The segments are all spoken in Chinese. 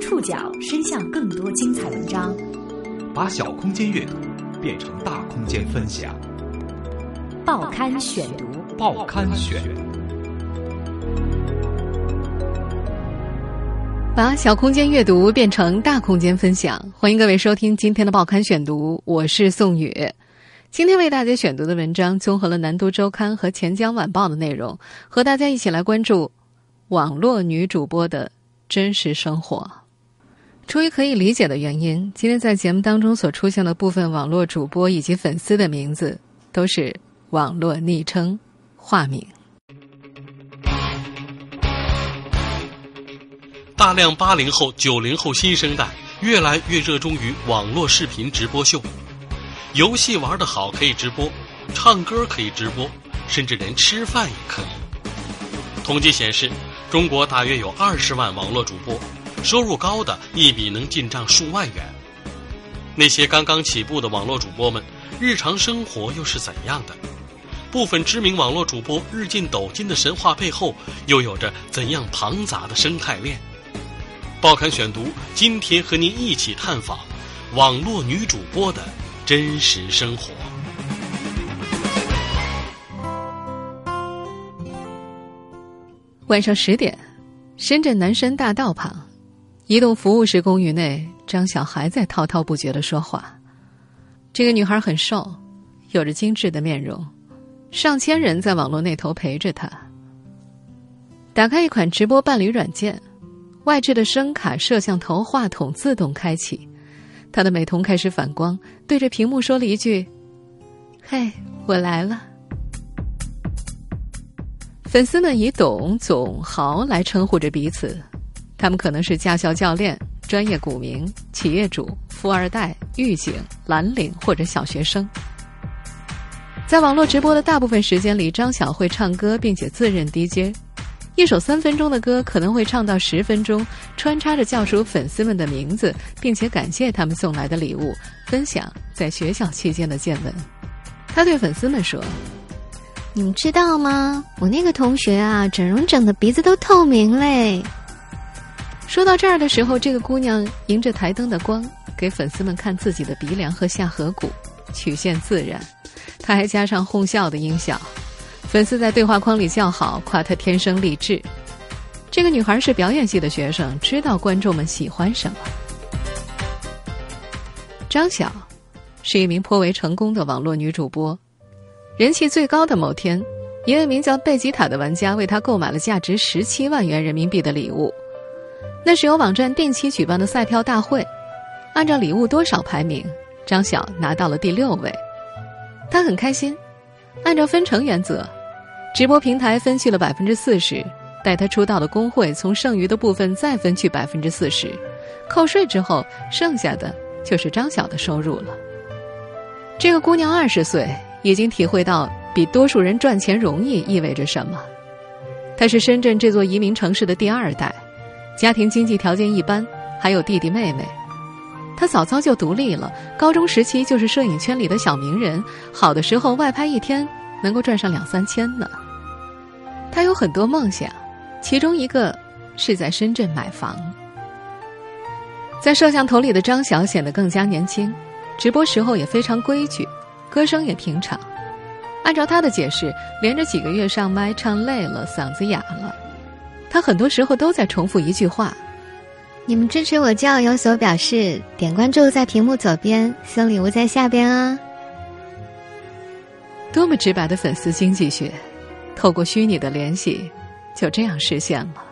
触角伸向更多精彩文章，把小空间阅读变成大空间分享。报刊选读，报刊选，把小空间阅读变成大空间分享。欢迎各位收听今天的报刊选读，我是宋宇。今天为大家选读的文章综合了《南都周刊》和《钱江晚报》的内容，和大家一起来关注网络女主播的真实生活。出于可以理解的原因，今天在节目当中所出现的部分网络主播以及粉丝的名字都是网络昵称、化名。大量八零后、九零后新生代越来越热衷于网络视频直播秀。游戏玩得好可以直播，唱歌可以直播，甚至连吃饭也可以。统计显示，中国大约有二十万网络主播，收入高的一笔能进账数万元。那些刚刚起步的网络主播们，日常生活又是怎样的？部分知名网络主播日进斗金的神话背后，又有着怎样庞杂的生态链？报刊选读今天和您一起探访网络女主播的。真实生活。晚上十点，深圳南山大道旁，移动服务式公寓内，张晓还在滔滔不绝的说话。这个女孩很瘦，有着精致的面容，上千人在网络那头陪着她。打开一款直播伴侣软件，外置的声卡、摄像头、话筒自动开启。她的美瞳开始反光，对着屏幕说了一句：“嘿，我来了。”粉丝们以董、总、豪来称呼着彼此，他们可能是驾校教练、专业股民、企业主、富二代、狱警、蓝领或者小学生。在网络直播的大部分时间里，张晓会唱歌，并且自认 DJ。一首三分钟的歌可能会唱到十分钟，穿插着叫出粉丝们的名字，并且感谢他们送来的礼物，分享在学校期间的见闻。他对粉丝们说：“你们知道吗？我那个同学啊，整容整的鼻子都透明嘞。”说到这儿的时候，这个姑娘迎着台灯的光，给粉丝们看自己的鼻梁和下颌骨，曲线自然。她还加上哄笑的音效。粉丝在对话框里叫好，夸她天生丽质。这个女孩是表演系的学生，知道观众们喜欢什么。张晓是一名颇为成功的网络女主播，人气最高的某天，一位名叫贝吉塔的玩家为她购买了价值十七万元人民币的礼物。那是由网站定期举办的赛票大会，按照礼物多少排名，张晓拿到了第六位。她很开心，按照分成原则。直播平台分去了百分之四十，带他出道的工会从剩余的部分再分去百分之四十，扣税之后，剩下的就是张晓的收入了。这个姑娘二十岁，已经体会到比多数人赚钱容易意味着什么。她是深圳这座移民城市的第二代，家庭经济条件一般，还有弟弟妹妹。她早早就独立了，高中时期就是摄影圈里的小名人，好的时候外拍一天。能够赚上两三千呢。他有很多梦想，其中一个是在深圳买房。在摄像头里的张晓显得更加年轻，直播时候也非常规矩，歌声也平常。按照他的解释，连着几个月上麦唱累了，嗓子哑了。他很多时候都在重复一句话：“你们支持我就要有所表示，点关注在屏幕左边，送礼物在下边啊。”多么直白的粉丝经济学，透过虚拟的联系，就这样实现了。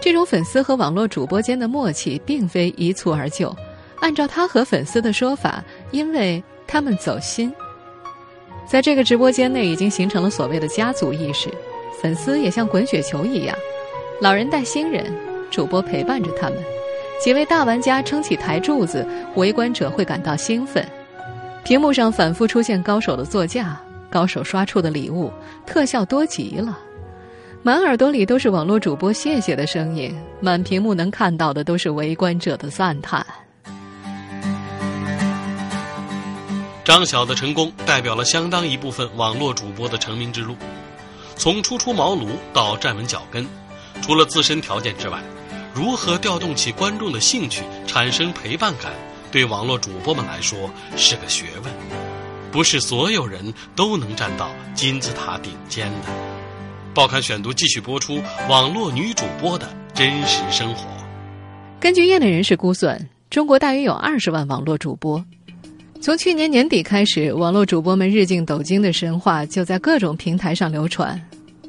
这种粉丝和网络主播间的默契，并非一蹴而就。按照他和粉丝的说法，因为他们走心，在这个直播间内已经形成了所谓的家族意识。粉丝也像滚雪球一样，老人带新人，主播陪伴着他们。几位大玩家撑起台柱子，围观者会感到兴奋。屏幕上反复出现高手的座驾。高手刷出的礼物，特效多极了，满耳朵里都是网络主播谢谢的声音，满屏幕能看到的都是围观者的赞叹。张晓的成功代表了相当一部分网络主播的成名之路，从初出茅庐到站稳脚跟，除了自身条件之外，如何调动起观众的兴趣，产生陪伴感，对网络主播们来说是个学问。不是所有人都能站到金字塔顶尖的。报刊选读继续播出网络女主播的真实生活。根据业内人士估算，中国大约有二十万网络主播。从去年年底开始，网络主播们日进斗金的神话就在各种平台上流传。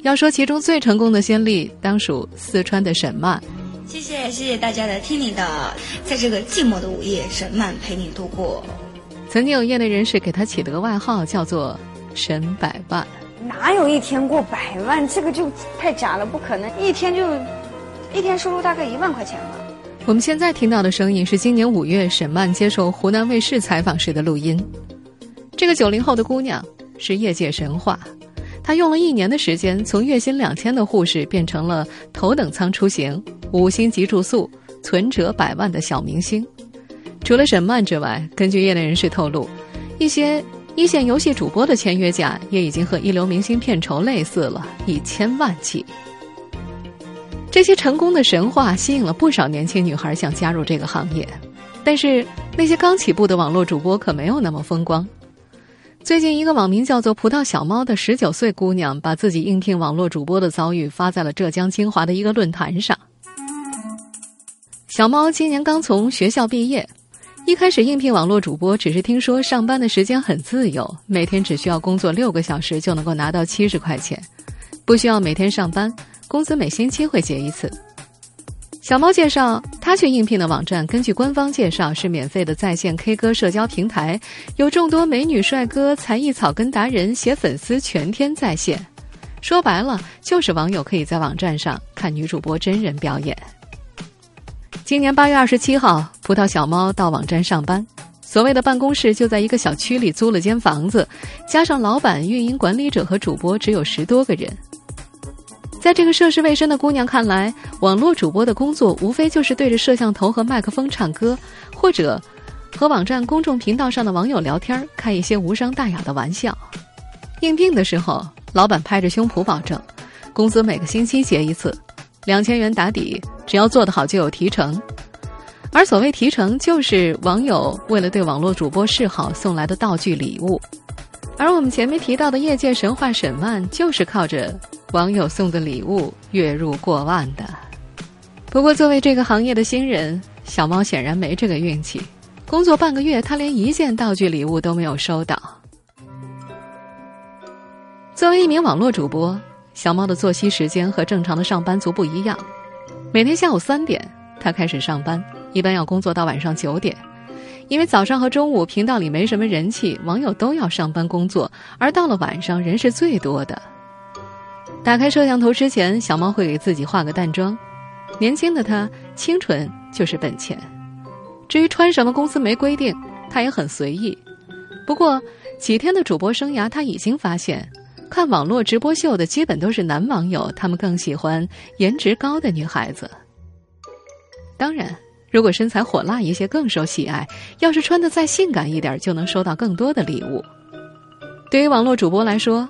要说其中最成功的先例，当属四川的沈曼。谢谢谢谢大家的听你的，在这个寂寞的午夜，沈曼陪你度过。曾经有业内人士给他起了个外号，叫做“沈百万”。哪有一天过百万？这个就太假了，不可能！一天就一天收入大概一万块钱吧。我们现在听到的声音是今年五月沈曼接受湖南卫视采访时的录音。这个九零后的姑娘是业界神话，他用了一年的时间，从月薪两千的护士变成了头等舱出行、五星级住宿、存折百万的小明星。除了沈曼之外，根据业内人士透露，一些一线游戏主播的签约价也已经和一流明星片酬类似了，以千万起。这些成功的神话吸引了不少年轻女孩想加入这个行业，但是那些刚起步的网络主播可没有那么风光。最近，一个网名叫做“葡萄小猫”的十九岁姑娘，把自己应聘网络主播的遭遇发在了浙江金华的一个论坛上。小猫今年刚从学校毕业。一开始应聘网络主播，只是听说上班的时间很自由，每天只需要工作六个小时就能够拿到七十块钱，不需要每天上班，工资每星期会结一次。小猫介绍，他去应聘的网站，根据官方介绍是免费的在线 K 歌社交平台，有众多美女帅哥、才艺草根达人携粉丝全天在线。说白了，就是网友可以在网站上看女主播真人表演。今年八月二十七号，葡萄小猫到网站上班。所谓的办公室就在一个小区里租了间房子，加上老板、运营管理者和主播，只有十多个人。在这个涉世未深的姑娘看来，网络主播的工作无非就是对着摄像头和麦克风唱歌，或者和网站公众频道上的网友聊天，开一些无伤大雅的玩笑。应聘的时候，老板拍着胸脯保证，工资每个星期结一次。两千元打底，只要做得好就有提成。而所谓提成，就是网友为了对网络主播示好送来的道具礼物。而我们前面提到的业界神话沈曼，就是靠着网友送的礼物月入过万的。不过，作为这个行业的新人，小猫显然没这个运气。工作半个月，他连一件道具礼物都没有收到。作为一名网络主播。小猫的作息时间和正常的上班族不一样，每天下午三点他开始上班，一般要工作到晚上九点。因为早上和中午频道里没什么人气，网友都要上班工作，而到了晚上人是最多的。打开摄像头之前，小猫会给自己化个淡妆。年轻的她，清纯就是本钱。至于穿什么，公司没规定，她也很随意。不过几天的主播生涯，她已经发现。看网络直播秀的基本都是男网友，他们更喜欢颜值高的女孩子。当然，如果身材火辣一些更受喜爱，要是穿的再性感一点，就能收到更多的礼物。对于网络主播来说，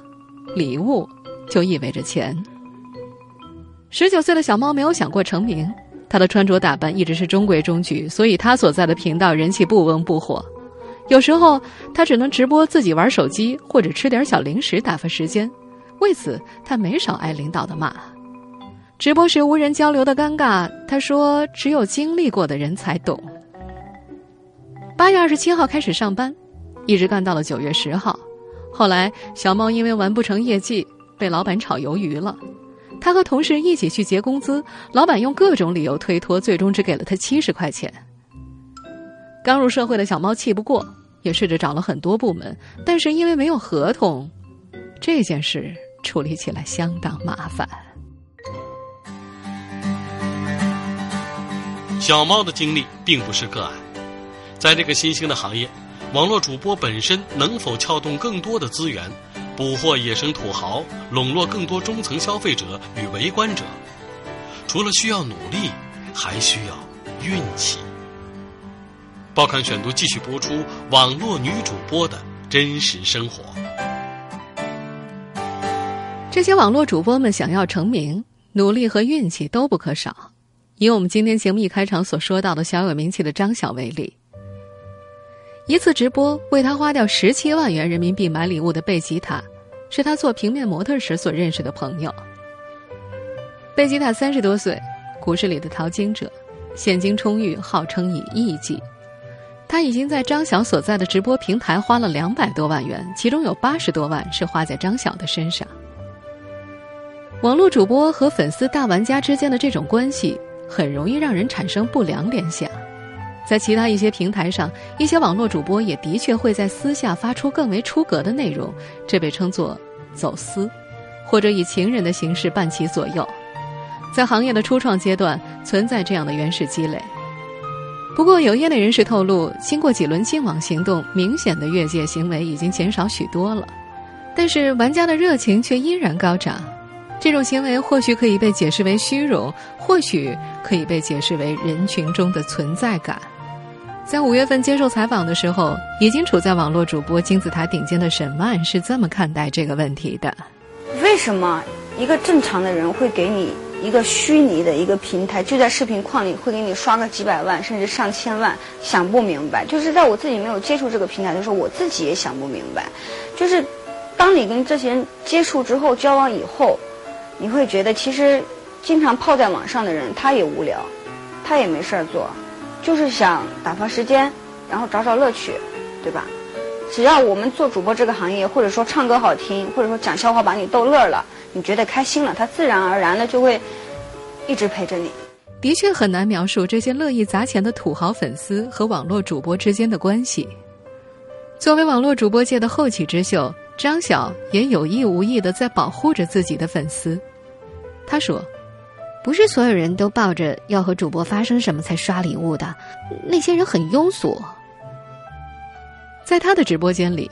礼物就意味着钱。十九岁的小猫没有想过成名，她的穿着打扮一直是中规中矩，所以她所在的频道人气不温不火。有时候他只能直播自己玩手机或者吃点小零食打发时间，为此他没少挨领导的骂。直播时无人交流的尴尬，他说只有经历过的人才懂。八月二十七号开始上班，一直干到了九月十号。后来小猫因为完不成业绩，被老板炒鱿鱼了。他和同事一起去结工资，老板用各种理由推脱，最终只给了他七十块钱。刚入社会的小猫气不过，也试着找了很多部门，但是因为没有合同，这件事处理起来相当麻烦。小猫的经历并不是个案，在这个新兴的行业，网络主播本身能否撬动更多的资源，捕获野生土豪，笼络更多中层消费者与围观者，除了需要努力，还需要运气。报刊选读继续播出网络女主播的真实生活。这些网络主播们想要成名，努力和运气都不可少。以我们今天节目一开场所说到的小有名气的张晓为例，一次直播为他花掉十七万元人民币买礼物的贝吉塔，是他做平面模特时所认识的朋友。贝吉塔三十多岁，股市里的淘金者，现金充裕，号称以亿计。他已经在张晓所在的直播平台花了两百多万元，其中有八十多万是花在张晓的身上。网络主播和粉丝大玩家之间的这种关系，很容易让人产生不良联想。在其他一些平台上，一些网络主播也的确会在私下发出更为出格的内容，这被称作走私，或者以情人的形式伴其左右。在行业的初创阶段，存在这样的原始积累。不过，有业内人士透露，经过几轮净网行动，明显的越界行为已经减少许多了。但是，玩家的热情却依然高涨。这种行为或许可以被解释为虚荣，或许可以被解释为人群中的存在感。在五月份接受采访的时候，已经处在网络主播金字塔顶尖的沈曼是这么看待这个问题的：为什么一个正常的人会给你？一个虚拟的一个平台，就在视频框里会给你刷个几百万，甚至上千万，想不明白。就是在我自己没有接触这个平台的时候，我自己也想不明白。就是，当你跟这些人接触之后、交往以后，你会觉得其实，经常泡在网上的人他也无聊，他也没事儿做，就是想打发时间，然后找找乐趣，对吧？只要我们做主播这个行业，或者说唱歌好听，或者说讲笑话把你逗乐了。你觉得开心了，他自然而然的就会一直陪着你。的确很难描述这些乐意砸钱的土豪粉丝和网络主播之间的关系。作为网络主播界的后起之秀，张晓也有意无意的在保护着自己的粉丝。他说：“不是所有人都抱着要和主播发生什么才刷礼物的，那些人很庸俗。”在他的直播间里，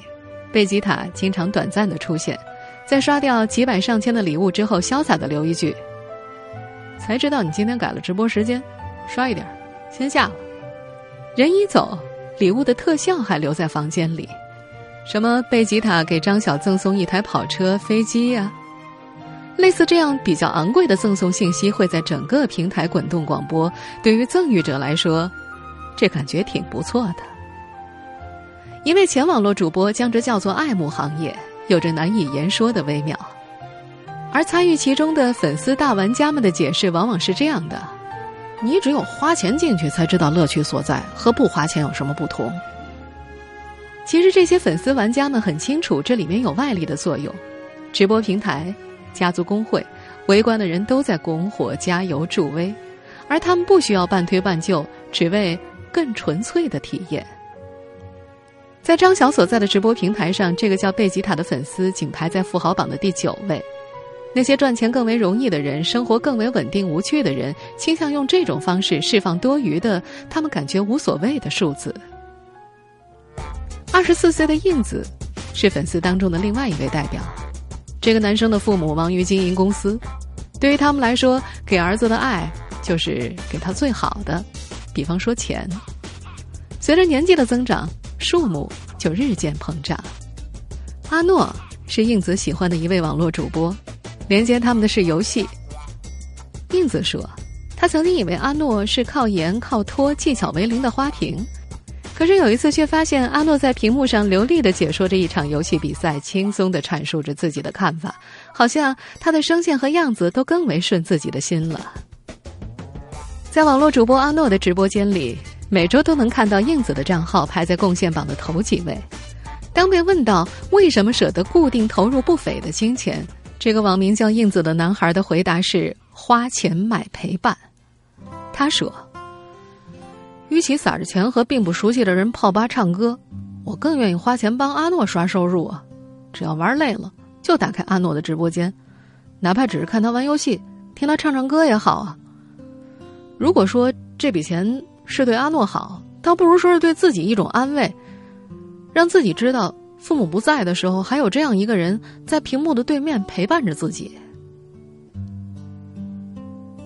贝吉塔经常短暂的出现。在刷掉几百上千的礼物之后，潇洒的留一句：“才知道你今天改了直播时间，刷一点，先下了。”人一走，礼物的特效还留在房间里，什么贝吉塔给张晓赠送一台跑车、飞机呀，类似这样比较昂贵的赠送信息会在整个平台滚动广播。对于赠与者来说，这感觉挺不错的。一位前网络主播将这叫做爱慕行业。有着难以言说的微妙，而参与其中的粉丝大玩家们的解释往往是这样的：你只有花钱进去才知道乐趣所在，和不花钱有什么不同？其实这些粉丝玩家们很清楚，这里面有外力的作用，直播平台、家族工会、围观的人都在拱火、加油、助威，而他们不需要半推半就，只为更纯粹的体验。在张晓所在的直播平台上，这个叫贝吉塔的粉丝仅排在富豪榜的第九位。那些赚钱更为容易的人，生活更为稳定无趣的人，倾向用这种方式释放多余的、他们感觉无所谓的数字。二十四岁的印子是粉丝当中的另外一位代表。这个男生的父母忙于经营公司，对于他们来说，给儿子的爱就是给他最好的，比方说钱。随着年纪的增长。数目就日渐膨胀。阿诺是应子喜欢的一位网络主播，连接他们的是游戏。应子说，他曾经以为阿诺是靠颜靠托、技巧为零的花瓶，可是有一次却发现阿诺在屏幕上流利的解说着一场游戏比赛，轻松的阐述着自己的看法，好像他的声线和样子都更为顺自己的心了。在网络主播阿诺的直播间里。每周都能看到应子的账号排在贡献榜的头几位。当被问到为什么舍得固定投入不菲的金钱，这个网名叫应子的男孩的回答是：花钱买陪伴。他说：“与其撒着钱和并不熟悉的人泡吧唱歌，我更愿意花钱帮阿诺刷收入啊！只要玩累了，就打开阿诺的直播间，哪怕只是看他玩游戏，听他唱唱歌也好啊。如果说这笔钱……”是对阿诺好，倒不如说是对自己一种安慰，让自己知道父母不在的时候，还有这样一个人在屏幕的对面陪伴着自己。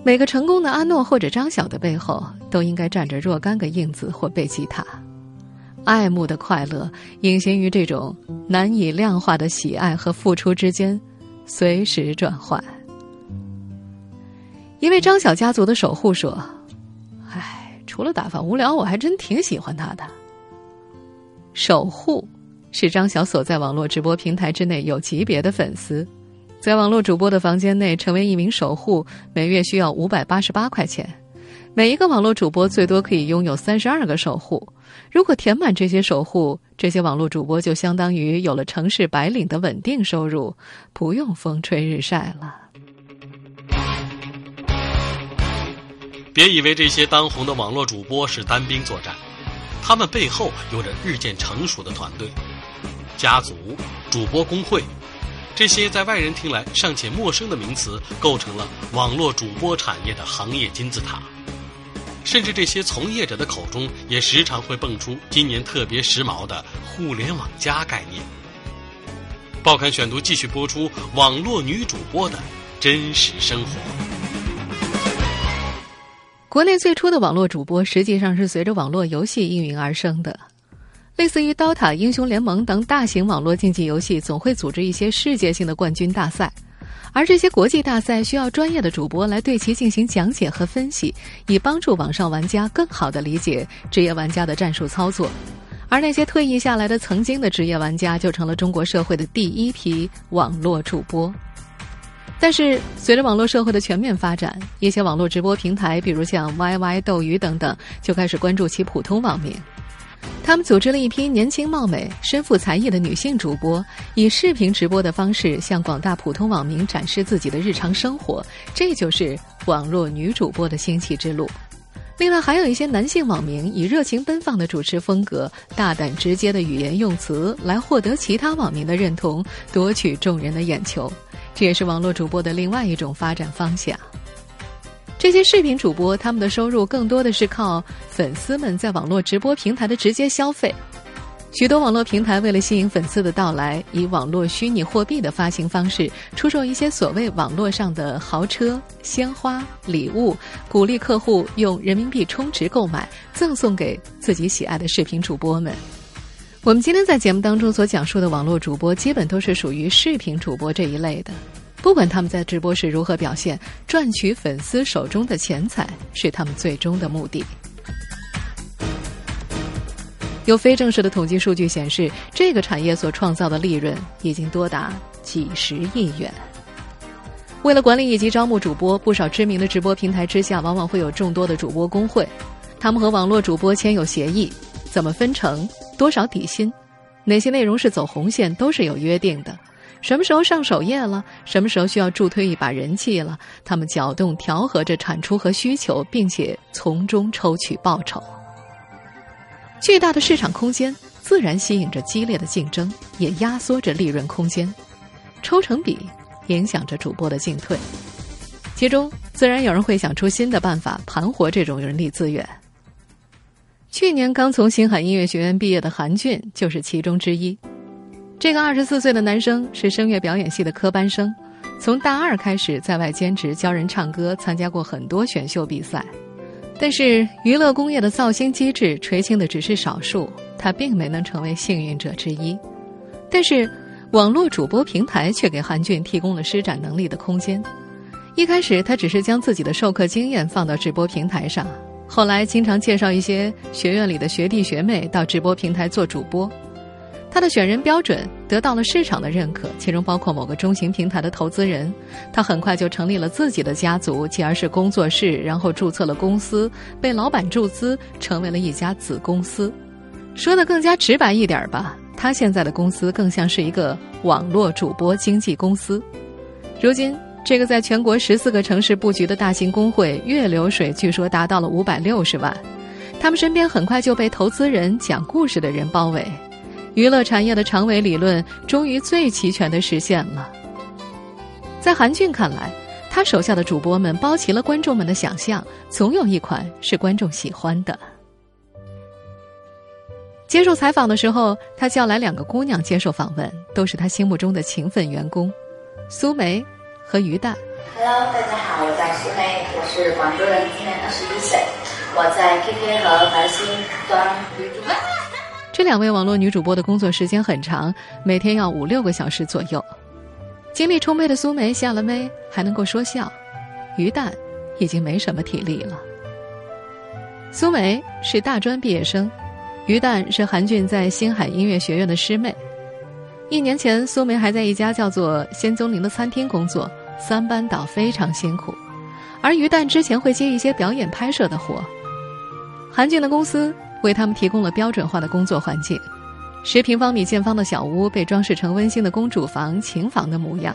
每个成功的阿诺或者张晓的背后，都应该站着若干个印子或贝吉塔。爱慕的快乐，隐形于这种难以量化的喜爱和付出之间，随时转换。一位张晓家族的守护说：“哎，除了打发无聊，我还真挺喜欢他的。”守护是张晓所在网络直播平台之内有级别的粉丝，在网络主播的房间内成为一名守护，每月需要五百八十八块钱。每一个网络主播最多可以拥有三十二个守护。如果填满这些守护，这些网络主播就相当于有了城市白领的稳定收入，不用风吹日晒了。别以为这些当红的网络主播是单兵作战，他们背后有着日渐成熟的团队、家族、主播工会，这些在外人听来尚且陌生的名词，构成了网络主播产业的行业金字塔。甚至这些从业者的口中，也时常会蹦出今年特别时髦的“互联网加”概念。报刊选读继续播出网络女主播的真实生活。国内最初的网络主播实际上是随着网络游戏应运而生的，类似于《刀塔》《英雄联盟》等大型网络竞技游戏，总会组织一些世界性的冠军大赛。而这些国际大赛需要专业的主播来对其进行讲解和分析，以帮助网上玩家更好地理解职业玩家的战术操作。而那些退役下来的曾经的职业玩家，就成了中国社会的第一批网络主播。但是，随着网络社会的全面发展，一些网络直播平台，比如像 YY、斗鱼等等，就开始关注其普通网民。他们组织了一批年轻貌美、身负才艺的女性主播，以视频直播的方式向广大普通网民展示自己的日常生活。这就是网络女主播的兴起之路。另外，还有一些男性网民以热情奔放的主持风格、大胆直接的语言用词来获得其他网民的认同，夺取众人的眼球。这也是网络主播的另外一种发展方向。这些视频主播，他们的收入更多的是靠粉丝们在网络直播平台的直接消费。许多网络平台为了吸引粉丝的到来，以网络虚拟货币的发行方式出售一些所谓网络上的豪车、鲜花、礼物，鼓励客户用人民币充值购买，赠送给自己喜爱的视频主播们。我们今天在节目当中所讲述的网络主播，基本都是属于视频主播这一类的。不管他们在直播时如何表现，赚取粉丝手中的钱财是他们最终的目的。有非正式的统计数据显示，这个产业所创造的利润已经多达几十亿元。为了管理以及招募主播，不少知名的直播平台之下，往往会有众多的主播工会，他们和网络主播签有协议，怎么分成、多少底薪、哪些内容是走红线，都是有约定的。什么时候上首页了？什么时候需要助推一把人气了？他们搅动、调和着产出和需求，并且从中抽取报酬。巨大的市场空间自然吸引着激烈的竞争，也压缩着利润空间。抽成比影响着主播的进退，其中自然有人会想出新的办法盘活这种人力资源。去年刚从星海音乐学院毕业的韩俊就是其中之一。这个二十四岁的男生是声乐表演系的科班生，从大二开始在外兼职教人唱歌，参加过很多选秀比赛。但是娱乐工业的造星机制垂青的只是少数，他并没能成为幸运者之一。但是网络主播平台却给韩俊提供了施展能力的空间。一开始他只是将自己的授课经验放到直播平台上，后来经常介绍一些学院里的学弟学妹到直播平台做主播。他的选人标准得到了市场的认可，其中包括某个中型平台的投资人。他很快就成立了自己的家族，继而是工作室，然后注册了公司，被老板注资，成为了一家子公司。说的更加直白一点吧，他现在的公司更像是一个网络主播经纪公司。如今，这个在全国十四个城市布局的大型工会月流水据说达到了五百六十万，他们身边很快就被投资人、讲故事的人包围。娱乐产业的长尾理论终于最齐全的实现了。在韩俊看来，他手下的主播们包齐了观众们的想象，总有一款是观众喜欢的。接受采访的时候，他叫来两个姑娘接受访问，都是他心目中的勤奋员工，苏梅和于蛋。Hello，大家好，我叫苏梅，我是广州人，今年二十一岁，我在 KK 和白星当女主。这两位网络女主播的工作时间很长，每天要五六个小时左右。精力充沛的苏梅下了麦还能够说笑，于蛋已经没什么体力了。苏梅是大专毕业生，于旦是韩俊在星海音乐学院的师妹。一年前，苏梅还在一家叫做“仙踪林”的餐厅工作，三班倒，非常辛苦。而于旦之前会接一些表演拍摄的活。韩俊的公司为他们提供了标准化的工作环境，十平方米见方的小屋被装饰成温馨的公主房、琴房的模样，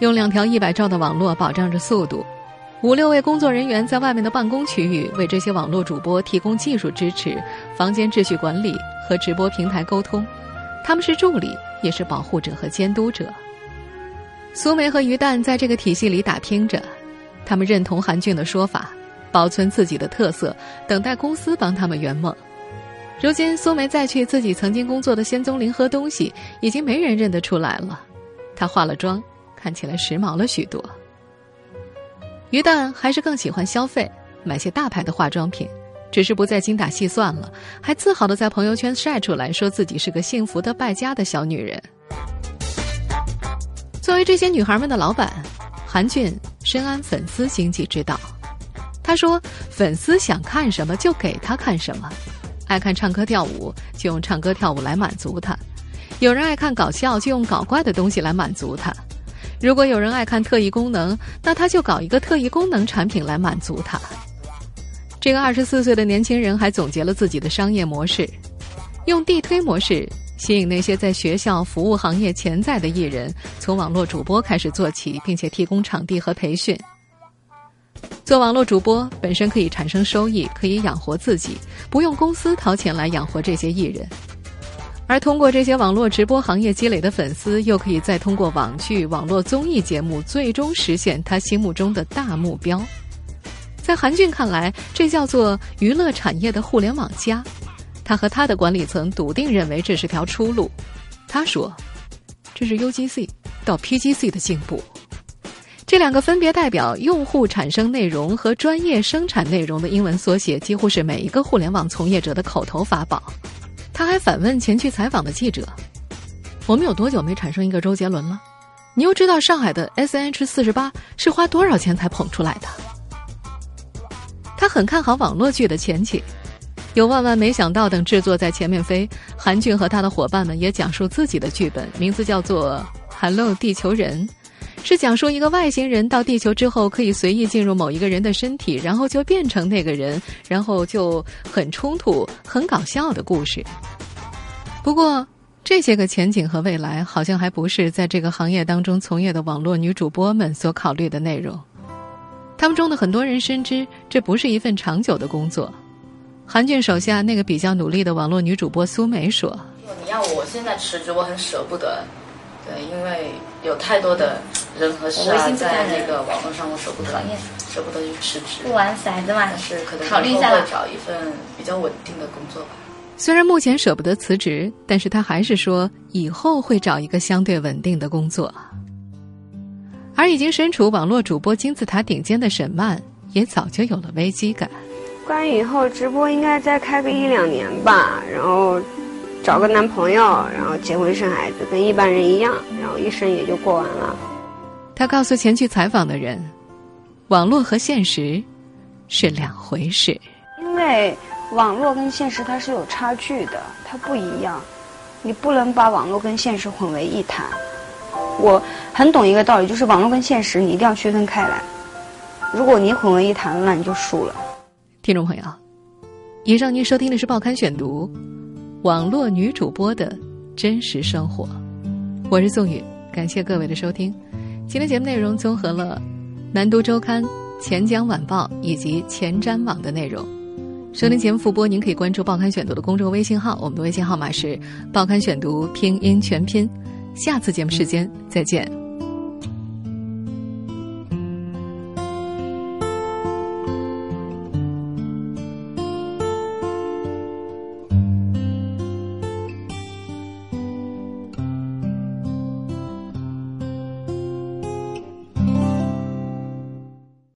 用两条一百兆的网络保障着速度。五六位工作人员在外面的办公区域为这些网络主播提供技术支持、房间秩序管理和直播平台沟通。他们是助理，也是保护者和监督者。苏梅和于旦在这个体系里打拼着，他们认同韩俊的说法，保存自己的特色，等待公司帮他们圆梦。如今，苏梅再去自己曾经工作的仙踪林喝东西，已经没人认得出来了。她化了妆，看起来时髦了许多。于旦还是更喜欢消费，买些大牌的化妆品。只是不再精打细算了，还自豪的在朋友圈晒出来，说自己是个幸福的败家的小女人。作为这些女孩们的老板，韩俊深谙粉丝经济之道。他说：“粉丝想看什么就给他看什么，爱看唱歌跳舞就用唱歌跳舞来满足他；有人爱看搞笑就用搞怪的东西来满足他；如果有人爱看特异功能，那他就搞一个特异功能产品来满足他。”这个二十四岁的年轻人还总结了自己的商业模式，用地推模式吸引那些在学校服务行业潜在的艺人，从网络主播开始做起，并且提供场地和培训。做网络主播本身可以产生收益，可以养活自己，不用公司掏钱来养活这些艺人，而通过这些网络直播行业积累的粉丝，又可以再通过网剧、网络综艺节目，最终实现他心目中的大目标。在韩俊看来，这叫做娱乐产业的互联网加。他和他的管理层笃定认为这是条出路。他说：“这是 UGC 到 PGC 的进步。”这两个分别代表用户产生内容和专业生产内容的英文缩写，几乎是每一个互联网从业者的口头法宝。他还反问前去采访的记者：“我们有多久没产生一个周杰伦了？你又知道上海的 SNH 四十八是花多少钱才捧出来的？”他很看好网络剧的前景，有万万没想到等制作在前面飞。韩俊和他的伙伴们也讲述自己的剧本，名字叫做《Hello 地球人》，是讲述一个外星人到地球之后可以随意进入某一个人的身体，然后就变成那个人，然后就很冲突、很搞笑的故事。不过，这些个前景和未来好像还不是在这个行业当中从业的网络女主播们所考虑的内容。他们中的很多人深知这不是一份长久的工作。韩俊手下那个比较努力的网络女主播苏梅说：“你要我现在辞职，我很舍不得，对，因为有太多的人和事啊，在那个网络上，我舍不得，舍不得去辞职。不玩骰子嘛，是可能以后会找一份比较稳定的工作吧。虽然目前舍不得辞职，但是他还是说以后会找一个相对稳定的工作。”而已经身处网络主播金字塔顶尖的沈曼，也早就有了危机感。关于以后直播，应该再开个一两年吧，然后找个男朋友，然后结婚生孩子，跟一般人一样，然后一生也就过完了。他告诉前去采访的人，网络和现实是两回事。因为网络跟现实它是有差距的，它不一样，你不能把网络跟现实混为一谈。我很懂一个道理，就是网络跟现实你一定要区分开来。如果你混为一谈，那你就输了。听众朋友，以上您收听的是《报刊选读》，网络女主播的真实生活。我是宋宇，感谢各位的收听。今天节目内容综合了《南都周刊》《钱江晚报》以及前瞻网的内容。收听节目复播，您可以关注《报刊选读》的公众微信号，我们的微信号码是《报刊选读》拼音全拼。下次节目时间再见。